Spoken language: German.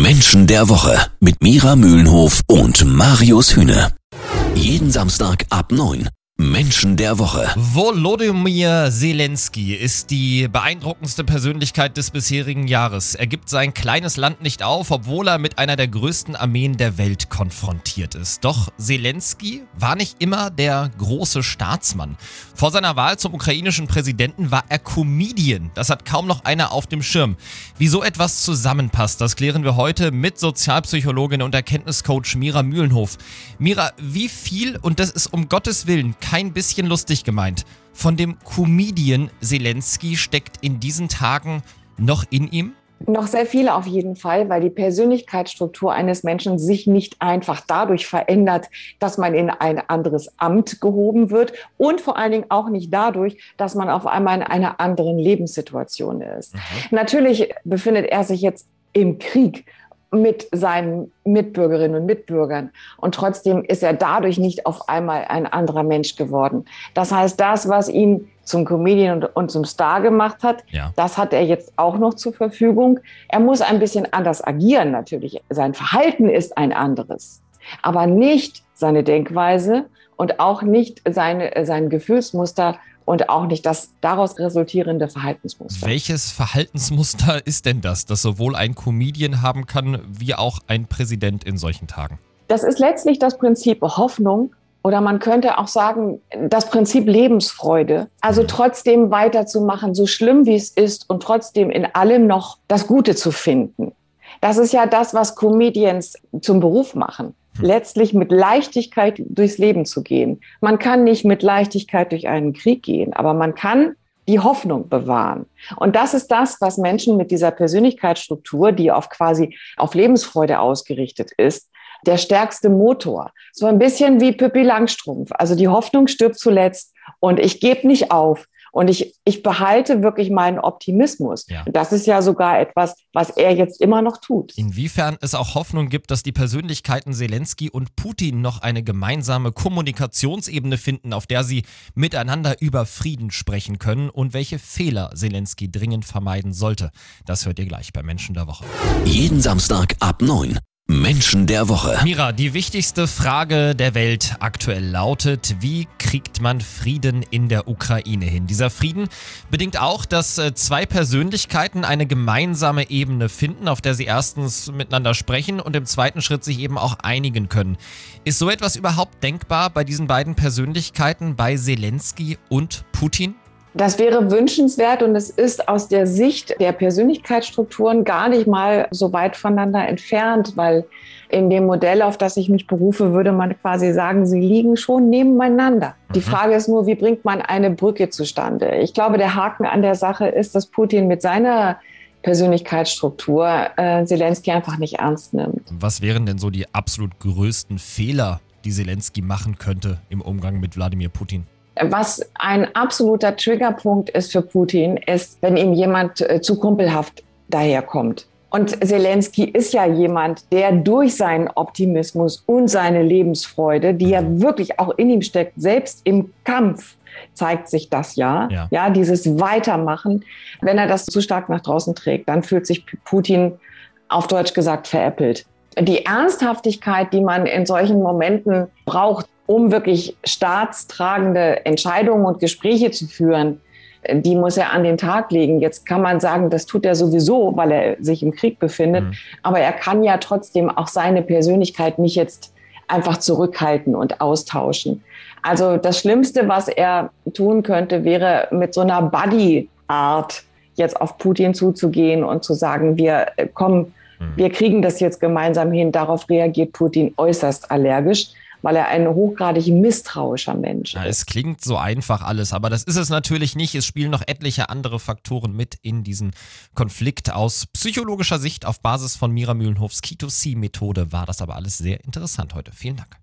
Menschen der Woche mit Mira Mühlenhof und Marius Hühne. Jeden Samstag ab 9. Menschen der Woche. Volodymyr Zelensky ist die beeindruckendste Persönlichkeit des bisherigen Jahres. Er gibt sein kleines Land nicht auf, obwohl er mit einer der größten Armeen der Welt konfrontiert ist. Doch Zelensky war nicht immer der große Staatsmann. Vor seiner Wahl zum ukrainischen Präsidenten war er Comedian. Das hat kaum noch einer auf dem Schirm. Wie so etwas zusammenpasst, das klären wir heute mit Sozialpsychologin und Erkenntniscoach Mira Mühlenhof. Mira, wie viel, und das ist um Gottes Willen kein bisschen lustig gemeint. Von dem Comedian Zelensky steckt in diesen Tagen noch in ihm? Noch sehr viele auf jeden Fall, weil die Persönlichkeitsstruktur eines Menschen sich nicht einfach dadurch verändert, dass man in ein anderes Amt gehoben wird und vor allen Dingen auch nicht dadurch, dass man auf einmal in einer anderen Lebenssituation ist. Mhm. Natürlich befindet er sich jetzt im Krieg mit seinen Mitbürgerinnen und Mitbürgern. Und trotzdem ist er dadurch nicht auf einmal ein anderer Mensch geworden. Das heißt, das, was ihn zum Comedian und, und zum Star gemacht hat, ja. das hat er jetzt auch noch zur Verfügung. Er muss ein bisschen anders agieren natürlich. Sein Verhalten ist ein anderes, aber nicht seine Denkweise und auch nicht seine, sein Gefühlsmuster und auch nicht das daraus resultierende Verhaltensmuster. Welches Verhaltensmuster ist denn das, das sowohl ein Comedian haben kann, wie auch ein Präsident in solchen Tagen? Das ist letztlich das Prinzip Hoffnung oder man könnte auch sagen, das Prinzip Lebensfreude. Also mhm. trotzdem weiterzumachen, so schlimm wie es ist und trotzdem in allem noch das Gute zu finden. Das ist ja das, was Comedians zum Beruf machen letztlich mit Leichtigkeit durchs Leben zu gehen. Man kann nicht mit Leichtigkeit durch einen Krieg gehen, aber man kann die Hoffnung bewahren. Und das ist das, was Menschen mit dieser Persönlichkeitsstruktur, die auf quasi auf Lebensfreude ausgerichtet ist, der stärkste Motor. So ein bisschen wie Pippi Langstrumpf. Also die Hoffnung stirbt zuletzt und ich gebe nicht auf. Und ich, ich behalte wirklich meinen Optimismus. Ja. Das ist ja sogar etwas, was er jetzt immer noch tut. Inwiefern es auch Hoffnung gibt, dass die Persönlichkeiten Zelensky und Putin noch eine gemeinsame Kommunikationsebene finden, auf der sie miteinander über Frieden sprechen können und welche Fehler Zelensky dringend vermeiden sollte. Das hört ihr gleich bei Menschen der Woche. Jeden Samstag ab 9. Menschen der Woche. Mira, die wichtigste Frage der Welt aktuell lautet, wie kriegt man Frieden in der Ukraine hin? Dieser Frieden bedingt auch, dass äh, zwei Persönlichkeiten eine gemeinsame Ebene finden, auf der sie erstens miteinander sprechen und im zweiten Schritt sich eben auch einigen können. Ist so etwas überhaupt denkbar bei diesen beiden Persönlichkeiten, bei Zelensky und Putin? Das wäre wünschenswert und es ist aus der Sicht der Persönlichkeitsstrukturen gar nicht mal so weit voneinander entfernt, weil in dem Modell, auf das ich mich berufe, würde man quasi sagen, sie liegen schon nebeneinander. Die mhm. Frage ist nur, wie bringt man eine Brücke zustande? Ich glaube, der Haken an der Sache ist, dass Putin mit seiner Persönlichkeitsstruktur äh, Zelensky einfach nicht ernst nimmt. Was wären denn so die absolut größten Fehler, die Zelensky machen könnte im Umgang mit Wladimir Putin? Was ein absoluter Triggerpunkt ist für Putin, ist, wenn ihm jemand äh, zu kumpelhaft daherkommt. Und Zelensky ist ja jemand, der durch seinen Optimismus und seine Lebensfreude, die ja wirklich auch in ihm steckt, selbst im Kampf, zeigt sich das ja. Ja, ja dieses Weitermachen. Wenn er das zu stark nach draußen trägt, dann fühlt sich Putin auf Deutsch gesagt veräppelt. Die Ernsthaftigkeit, die man in solchen Momenten braucht, um wirklich staatstragende Entscheidungen und Gespräche zu führen, die muss er an den Tag legen. Jetzt kann man sagen, das tut er sowieso, weil er sich im Krieg befindet. Mhm. Aber er kann ja trotzdem auch seine Persönlichkeit nicht jetzt einfach zurückhalten und austauschen. Also das Schlimmste, was er tun könnte, wäre mit so einer Buddy-Art jetzt auf Putin zuzugehen und zu sagen, wir äh, kommen, mhm. wir kriegen das jetzt gemeinsam hin. Darauf reagiert Putin äußerst allergisch weil er ein hochgradig misstrauischer Mensch ja, ist. Es klingt so einfach alles, aber das ist es natürlich nicht. Es spielen noch etliche andere Faktoren mit in diesen Konflikt. Aus psychologischer Sicht auf Basis von Mira Mühlenhofs Keto-C-Methode war das aber alles sehr interessant heute. Vielen Dank.